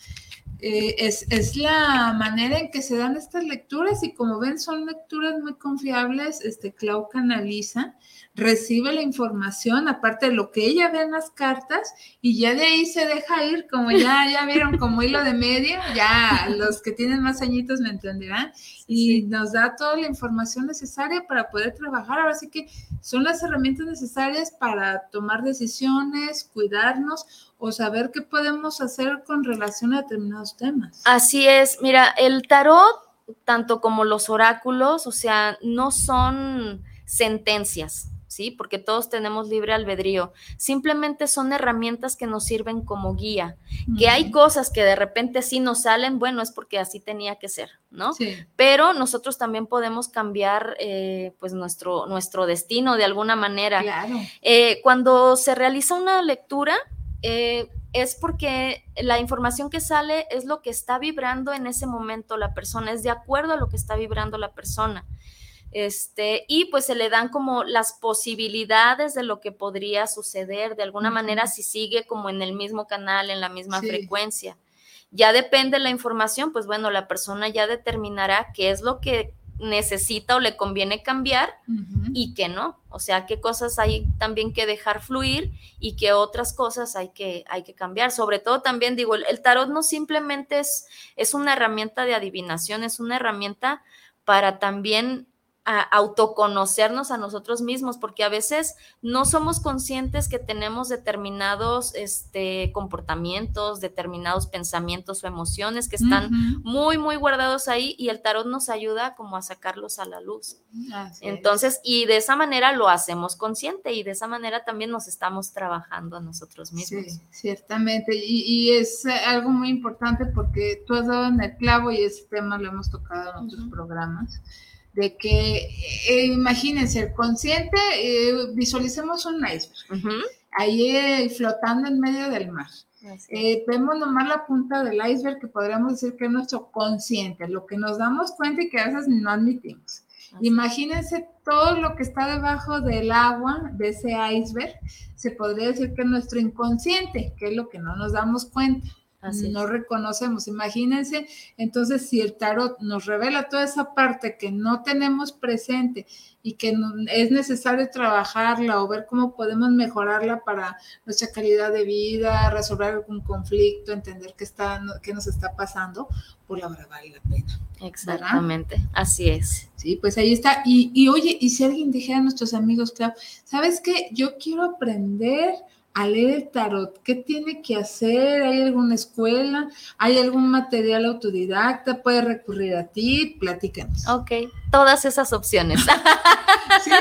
Eh, es, es, la manera en que se dan estas lecturas y como ven son lecturas muy confiables, este Clau canaliza, recibe la información, aparte de lo que ella ve en las cartas, y ya de ahí se deja ir, como ya, ya vieron como hilo de media, ya los que tienen más añitos me entenderán, y sí. nos da toda la información necesaria para poder trabajar, ahora sí que son las herramientas necesarias para tomar decisiones, cuidarnos, o saber qué podemos hacer con relación a determinados temas. Así es, mira, el tarot, tanto como los oráculos, o sea, no son sentencias, ¿sí? Porque todos tenemos libre albedrío. Simplemente son herramientas que nos sirven como guía. Uh -huh. Que hay cosas que de repente sí nos salen, bueno, es porque así tenía que ser, ¿no? Sí. Pero nosotros también podemos cambiar, eh, pues, nuestro, nuestro destino de alguna manera. Claro. Eh, cuando se realiza una lectura, eh, es porque la información que sale es lo que está vibrando en ese momento la persona, es de acuerdo a lo que está vibrando la persona. Este, y pues se le dan como las posibilidades de lo que podría suceder de alguna manera si sigue como en el mismo canal, en la misma sí. frecuencia. Ya depende la información, pues bueno, la persona ya determinará qué es lo que necesita o le conviene cambiar uh -huh. y que no. O sea, qué cosas hay también que dejar fluir y qué otras cosas hay que, hay que cambiar. Sobre todo también digo, el, el tarot no simplemente es, es una herramienta de adivinación, es una herramienta para también a autoconocernos a nosotros mismos, porque a veces no somos conscientes que tenemos determinados este, comportamientos, determinados pensamientos o emociones que están muy, muy guardados ahí y el tarot nos ayuda como a sacarlos a la luz. Entonces, y de esa manera lo hacemos consciente y de esa manera también nos estamos trabajando a nosotros mismos. Sí, ciertamente. Y, y es algo muy importante porque tú has dado en el clavo y ese tema lo hemos tocado en otros programas de que, eh, imagínense, el consciente, eh, visualicemos un iceberg, ahí eh, flotando en medio del mar. vemos nomás la punta del iceberg que podríamos decir que es nuestro consciente, lo que nos damos cuenta y que a veces no admitimos. Imagínense todo lo que está debajo del agua de ese iceberg, se podría decir que es nuestro inconsciente, que es lo que no nos damos cuenta no reconocemos. Imagínense, entonces, si el tarot nos revela toda esa parte que no tenemos presente y que es necesario trabajarla o ver cómo podemos mejorarla para nuestra calidad de vida, resolver algún conflicto, entender qué, está, qué nos está pasando, por la hora vale la pena. Exactamente, así es. Sí, pues ahí está. Y, y oye, y si alguien dijera a nuestros amigos, claro, ¿sabes qué? Yo quiero aprender a leer el tarot? ¿Qué tiene que hacer? ¿Hay alguna escuela? ¿Hay algún material autodidacta? ¿Puede recurrir a ti? Platícanos. Ok, todas esas opciones. ¿Sí?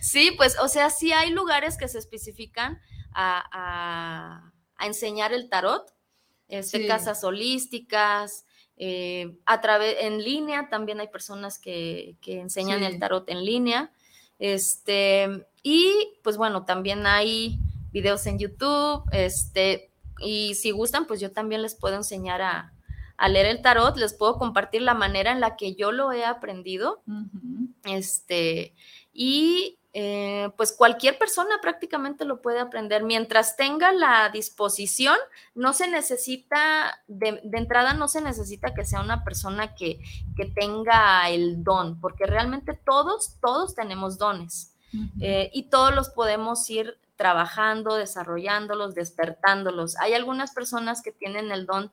sí, pues, o sea, sí hay lugares que se especifican a, enseñar el tarot, este, casas holísticas, eh, a través, en línea, también hay personas que, enseñan el tarot en línea. Este, y pues bueno, también hay videos en YouTube, este, y si gustan, pues yo también les puedo enseñar a, leer el tarot, les puedo compartir la manera en la que yo lo he aprendido, este, y eh, pues cualquier persona prácticamente lo puede aprender. Mientras tenga la disposición, no se necesita, de, entrada no se necesita que sea una persona que, que, tenga el don, porque realmente todos, todos tenemos dones. Eh, y todos los podemos ir trabajando, desarrollándolos, despertándolos. Hay algunas personas que tienen el don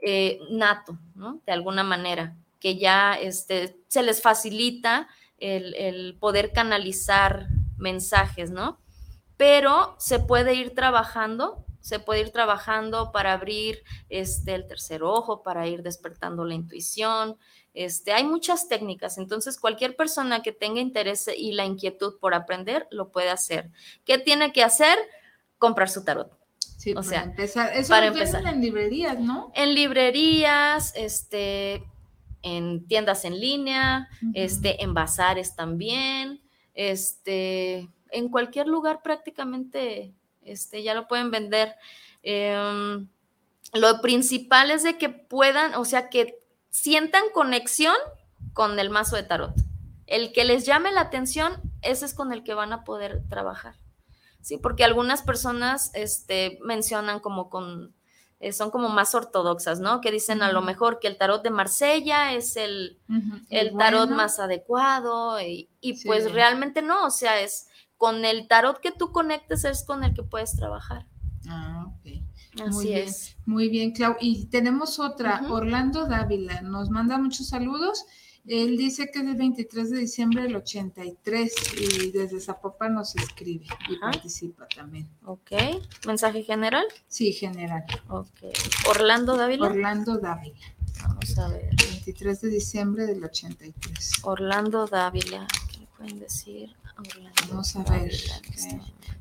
eh, nato, ¿no? De alguna manera, que ya este, se les facilita el, poder canalizar mensajes, ¿no? Pero se puede ir trabajando, se puede ir trabajando para abrir este, el tercer ojo, para ir despertando la intuición, este, hay muchas técnicas, entonces cualquier persona que tenga interés y la inquietud por aprender lo puede hacer. ¿Qué tiene que hacer? Comprar su tarot. Sí, o sea, empezar. Eso para empezar. en librerías, ¿no? En librerías, este, en tiendas en línea, este, en bazares también, este, en cualquier lugar prácticamente, este, ya lo pueden vender. Em, lo principal es de que puedan, o sea, que sientan conexión con el mazo de tarot. El que les llame la atención, ese es con el que van a poder trabajar. Sí, porque algunas personas este, mencionan como con, eh, son como más ortodoxas, ¿no? Que dicen a lo mejor que el tarot de Marsella es el, el tarot más adecuado y, pues realmente no, o sea, es con el tarot que tú conectes es con el que puedes trabajar. Ah, muy bien, Muy bien, Clau. Y tenemos otra, Orlando Dávila, nos manda muchos saludos. Él dice que es el 23 de diciembre del 83 y desde Zapopan nos escribe y participa también. Ok. ¿Mensaje general? Sí, general. Ok. ¿Orlando Dávila? Orlando Dávila. Vamos a ver. 23 de diciembre del 83. Orlando Dávila. ¿Qué le pueden decir? Vamos a ver.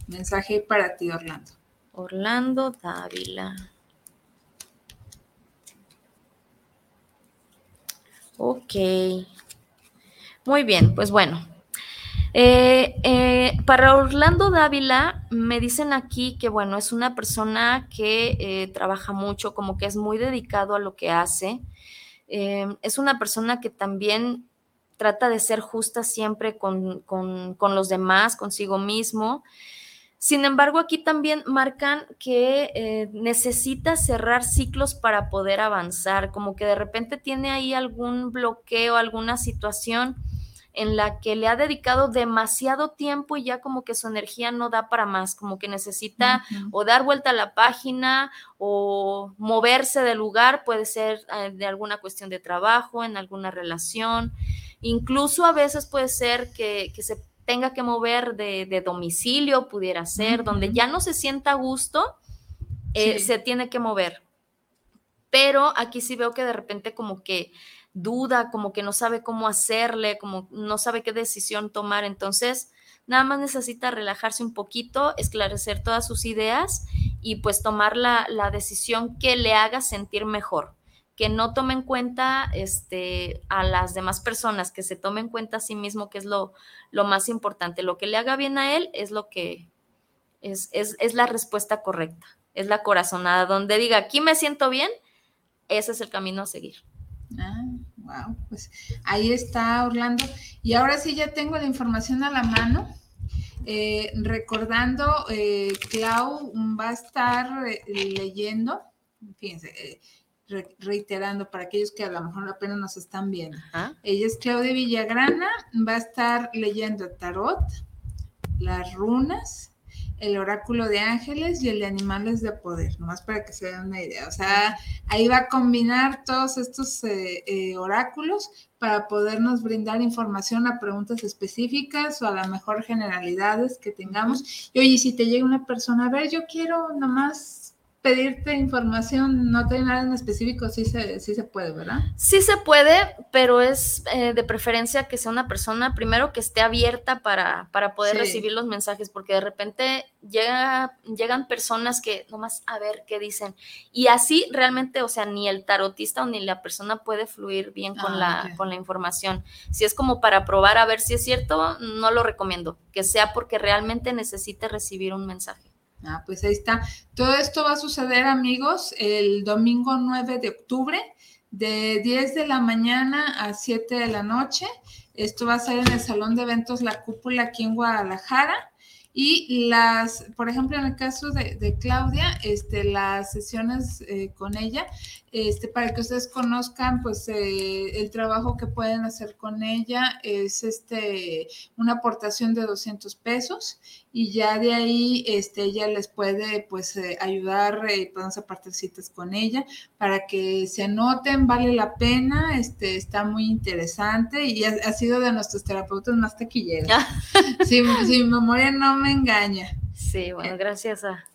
Mensaje para ti, Orlando. Orlando Dávila. Ok. Muy bien, pues bueno. Eh, eh, para Orlando Dávila me dicen aquí que bueno, es una persona que eh, trabaja mucho, como que es muy dedicado a lo que hace. es una persona que también trata de ser justa siempre con, con los demás, consigo mismo. Sin embargo, aquí también marcan que eh, necesita cerrar ciclos para poder avanzar, como que de repente tiene ahí algún bloqueo, alguna situación en la que le ha dedicado demasiado tiempo y ya como que su energía no da para más, como que necesita o dar vuelta a la página o moverse del lugar, puede ser eh, de alguna cuestión de trabajo, en alguna relación. Incluso a veces puede ser que, se tenga que mover de, domicilio, pudiera ser, donde ya no se sienta a gusto, eh, se tiene que mover. Pero aquí sí veo que de repente como que duda, como que no sabe cómo hacerle, como no sabe qué decisión tomar. Entonces, nada más necesita relajarse un poquito, esclarecer todas sus ideas y pues tomar la, la decisión que le haga sentir mejor que no tome en cuenta este, a las demás personas, que se tome en cuenta a sí mismo, que es lo, lo más importante. Lo que le haga bien a él es lo que es, es, es, la respuesta correcta, es la corazonada, donde diga, aquí me siento bien, ese es el camino a seguir. Ah, wow, pues ahí está Orlando. Y ahora sí ya tengo la información a la mano. Eh, recordando, eh, Clau va a estar eh, leyendo, fíjense, reiterando para aquellos que a lo mejor apenas nos están viendo. Ella es Claudia Villagrana, va a estar leyendo tarot, las runas, el oráculo de ángeles y el de animales de poder, nomás para que se den una idea. O sea, ahí va a combinar todos estos eh, eh, oráculos para podernos brindar información a preguntas específicas o a lo mejor generalidades que tengamos. Y oye, si te llega una persona, a ver, yo quiero nomás pedirte información, no tiene nada en específico, sí se, sí se puede, ¿verdad? Sí se puede, pero es eh, de preferencia que sea una persona, primero que esté abierta para, para poder recibir los mensajes, porque de repente llega, llegan personas que nomás a ver qué dicen. Y así realmente, o sea, ni el tarotista o ni la persona puede fluir bien con, ah, la, con la información. Si es como para probar a ver si es cierto, no lo recomiendo, que sea porque realmente necesite recibir un mensaje. Ah, pues ahí está. Todo esto va a suceder, amigos, el domingo 9 de octubre, de 10 de la mañana a 7 de la noche. Esto va a ser en el Salón de Eventos La Cúpula aquí en Guadalajara. Y las, por ejemplo, en el caso de, Claudia, este, las sesiones eh, con ella, este, para que ustedes conozcan, pues, eh, el trabajo que pueden hacer con ella es este, una aportación de 200 pesos y ya de ahí, este, ella les puede, pues, eh, ayudar, eh, podemos apartar citas con ella para que se anoten, vale la pena, este, está muy interesante y ha, sido de nuestros terapeutas más taquilleros. si, si mi memoria no me engaña. Sí, bueno, gracias a,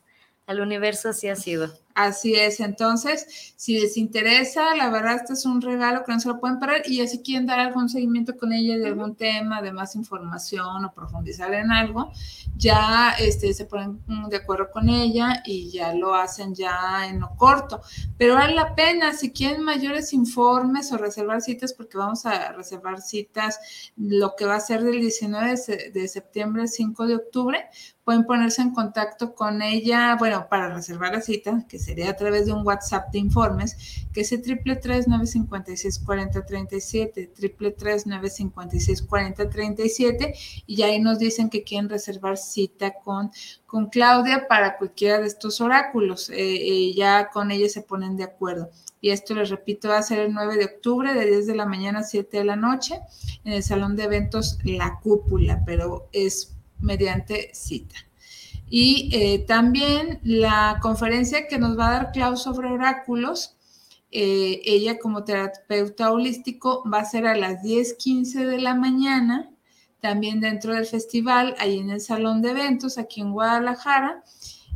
al universo así ha sido. Así es, entonces, si les interesa, la verdad, este es un regalo que no se lo pueden perder y si quieren dar algún seguimiento con ella de algún tema, de más información o profundizar en algo, ya este, se ponen de acuerdo con ella y ya lo hacen ya en lo corto. Pero vale la pena, si quieren mayores informes o reservar citas, porque vamos a reservar citas lo que va a ser del 19 de septiembre al 5 de octubre, pueden ponerse en contacto con ella, bueno, para reservar la cita, que sería a través de un WhatsApp de informes, que es el triple tres nueve cincuenta y seis cuarenta treinta y siete, triple tres nueve cincuenta y seis cuarenta treinta y siete, y ahí nos dicen que quieren reservar cita con, con Claudia para cualquiera de estos oráculos. Eh, eh, ya con ella se ponen de acuerdo. Y esto les repito, va a ser el 9 de octubre, de 10 de la mañana a 7 de la noche, en el salón de eventos La Cúpula, pero es mediante cita. Y eh, también la conferencia que nos va a dar Clau sobre oráculos, eh, ella como terapeuta holístico va a ser a las 10:15 de la mañana, también dentro del festival, ahí en el salón de eventos, aquí en Guadalajara,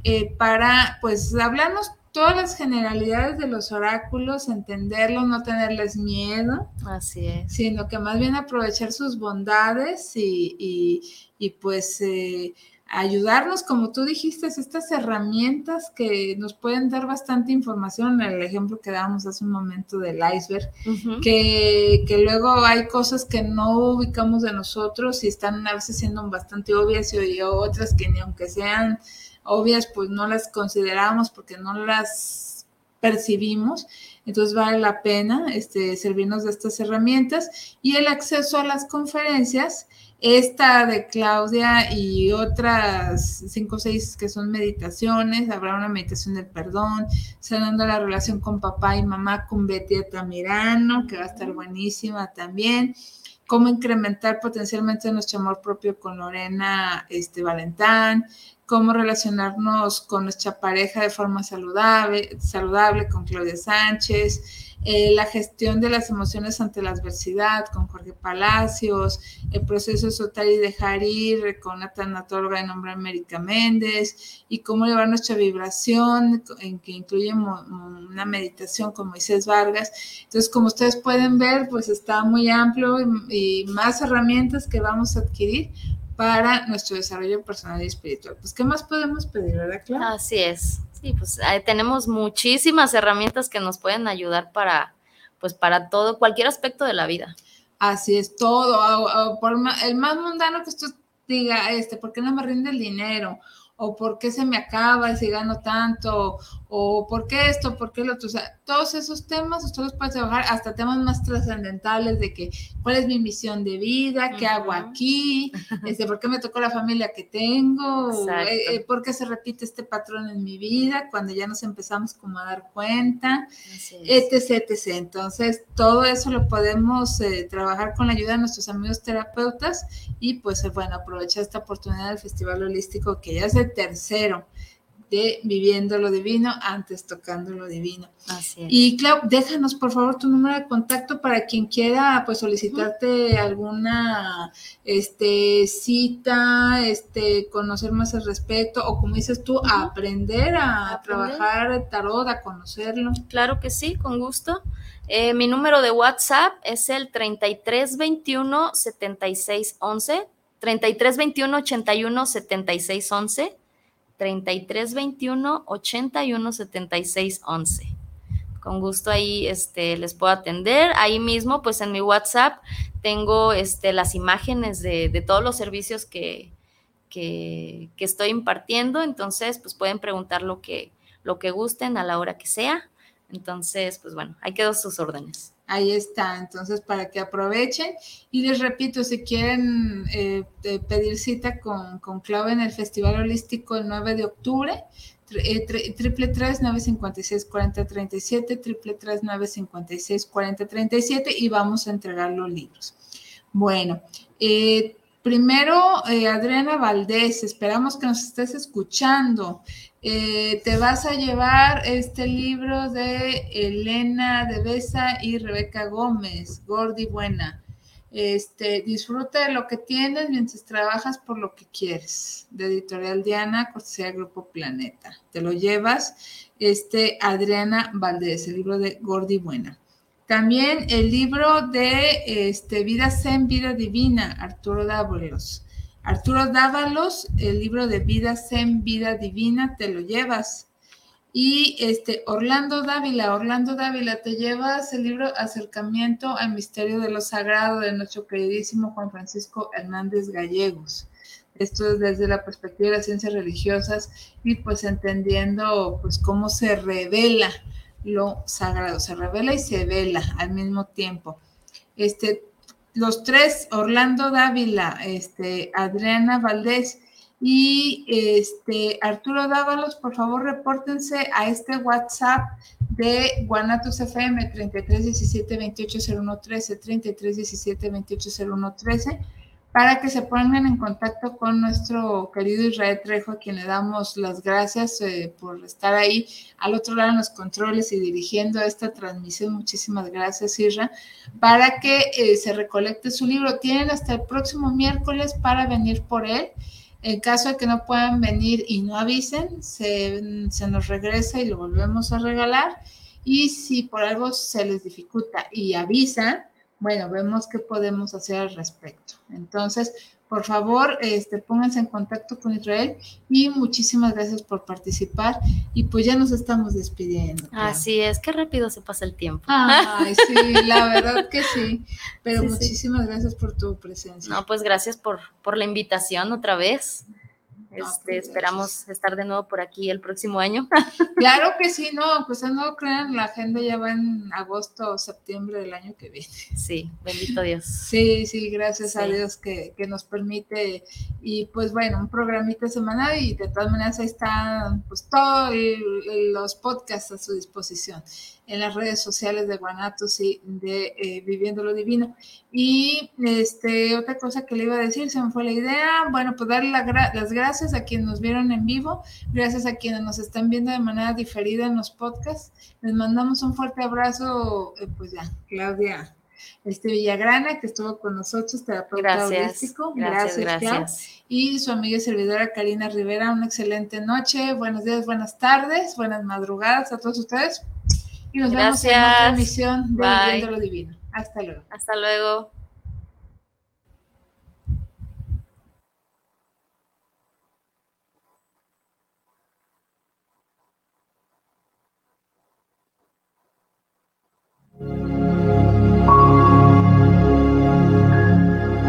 eh, para pues hablarnos todas las generalidades de los oráculos, entenderlos, no tenerles miedo. Así es. Sino que más bien aprovechar sus bondades y, y, pues eh, ayudarnos, como tú dijiste, estas herramientas que nos pueden dar bastante información, el ejemplo que dábamos hace un momento del iceberg, que, que, luego hay cosas que no ubicamos de nosotros y están a veces siendo bastante obvias y otras que ni aunque sean obvias, pues no las consideramos porque no las percibimos. Entonces vale la pena este, servirnos de estas herramientas. Y el acceso a las conferencias, esta de Claudia y otras cinco o seis que son meditaciones, habrá una meditación del perdón, sanando la relación con papá y mamá con Betty Tamirano, que va a estar buenísima también. Cómo incrementar potencialmente nuestro amor propio con Lorena este, Valentán, cómo relacionarnos con nuestra pareja de forma saludable, saludable con Claudia Sánchez, eh, la gestión de las emociones ante la adversidad con Jorge Palacios, el proceso de soltar y dejar ir con la tanatóloga de nombre América Méndez y cómo llevar nuestra vibración, en que incluye una meditación con Moisés Vargas. Entonces, como ustedes pueden ver, pues está muy amplio y más herramientas que vamos a adquirir para nuestro desarrollo personal y espiritual. Pues, ¿qué más podemos pedir, verdad, Clara? Así es. Sí, pues tenemos muchísimas herramientas que nos pueden ayudar para, pues, para todo, cualquier aspecto de la vida. Así es, todo. por el más mundano que usted diga, este, ¿por qué no me rinde el dinero? o por qué se me acaba si gano tanto, o por qué esto, por qué lo otro. O sea, todos esos temas usted los puede trabajar hasta temas más trascendentales de que cuál es mi misión de vida, qué hago aquí, este, por qué me tocó la familia que tengo, eh, eh, por qué se repite este patrón en mi vida cuando ya nos empezamos como a dar cuenta, etc, etc. Entonces, todo eso lo podemos eh, trabajar con la ayuda de nuestros amigos terapeutas y pues bueno, aprovechar esta oportunidad del Festival Holístico que ya es el tercero de Viviendo lo Divino, antes Tocando lo Divino. Así Y Clau, déjanos por favor tu número de contacto para quien quiera pues solicitarte alguna este, cita, este, conocer más al respecto o como dices tú, aprender a trabajar tarot, a conocerlo. Claro que sí, con gusto. Eh, mi número de WhatsApp es el 3321 7611 3321 81 76 11 3321 81 76 11. Con gusto ahí este, les puedo atender. Ahí mismo, pues en mi WhatsApp tengo este, las imágenes de, todos los servicios que, que, estoy impartiendo. Entonces, pues pueden preguntar lo que, lo que gusten a la hora que sea. Entonces, pues bueno, ahí quedan sus órdenes. Ahí está, entonces para que aprovechen. Y les repito, si quieren eh, pedir cita con, con Clave en el Festival Holístico el 9 de octubre, eh, triple tres nueve cincuenta y seis cuarenta treinta y siete triple tres nueve cincuenta y seis cuarenta treinta y siete y vamos a entregar los libros. Bueno, eh, primero Adriana Valdés, esperamos que nos estés escuchando. Eh, te vas a llevar este libro de Elena de Besa y Rebeca Gómez, Gordi Buena. Este, disfruta de lo que tienes mientras trabajas por lo que quieres. De Editorial Diana, cortesía Grupo Planeta. Te lo llevas, este, Adriana Valdés, el libro de Gordi Buena. También el libro de este, Vida Zen, Vida Divina, Arturo Dávolos. Arturo Dávalos, el libro de Vida Zen, Vida Divina, te lo llevas. Y este Orlando Dávila, Orlando Dávila, te llevas el libro Acercamiento al Misterio de lo Sagrado de nuestro queridísimo Juan Francisco Hernández Gallegos. Esto es desde la perspectiva de las ciencias religiosas y pues entendiendo pues cómo se revela lo sagrado, se revela y se vela al mismo tiempo. Este, los tres, Orlando Dávila, este, Adriana Valdés y este, Arturo Dávalos, por favor repórtense a este WhatsApp de Guanatos FM 3317 280113, 3317 280113 para que se pongan en contacto con nuestro querido Israel Trejo, a quien le damos las gracias eh, por estar ahí al otro lado en los controles y dirigiendo esta transmisión. Muchísimas gracias, Isra, para que eh, se recolecte su libro. Tienen hasta el próximo miércoles para venir por él. En caso de que no puedan venir y no avisen, se, se nos regresa y lo volvemos a regalar. Y si por algo se les dificulta y avisan, bueno, vemos qué podemos hacer al respecto. Entonces, por favor, este, pónganse en contacto con Israel y muchísimas gracias por participar. Y pues ya nos estamos despidiendo. Así es, qué rápido se pasa el tiempo. Ay, sí, la verdad que sí. Pero muchísimas gracias por tu presencia. No, pues gracias por, por la invitación otra vez. Este, pues, esperamos estar de nuevo por aquí el próximo año. Claro que sí, no, pues no crean, la agenda ya va en agosto o septiembre del año que viene. Sí, bendito Dios. Sí, sí, gracias a Dios que, nos permite. Y pues bueno, un programita semanal y de todas maneras ahí están pues todos los podcasts a su disposición. En las redes sociales de Guanatos y de eh, Viviendo lo Divino. Y este, otra cosa que le iba a decir, se me fue la idea, bueno, pues darle las gracias a quienes nos vieron en vivo, gracias a quienes nos están viendo de manera diferida en los podcasts. Les mandamos un fuerte abrazo, eh, pues ya, Claudia este Villagrana, que estuvo con nosotros, terapeuta gracias, holístico. Gracias, gracias. Y su amiga y servidora Karina Rivera, una excelente noche, buenos días, buenas tardes, buenas madrugadas a todos ustedes. Y nos vemos en otra emisión de Viviendo lo Divino. Hasta luego. Hasta luego.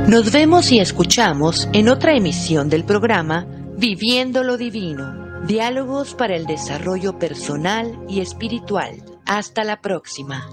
Nos vemos y escuchamos en otra emisión del programa Viviendo lo Divino, diálogos para el desarrollo personal y espiritual. Hasta la próxima.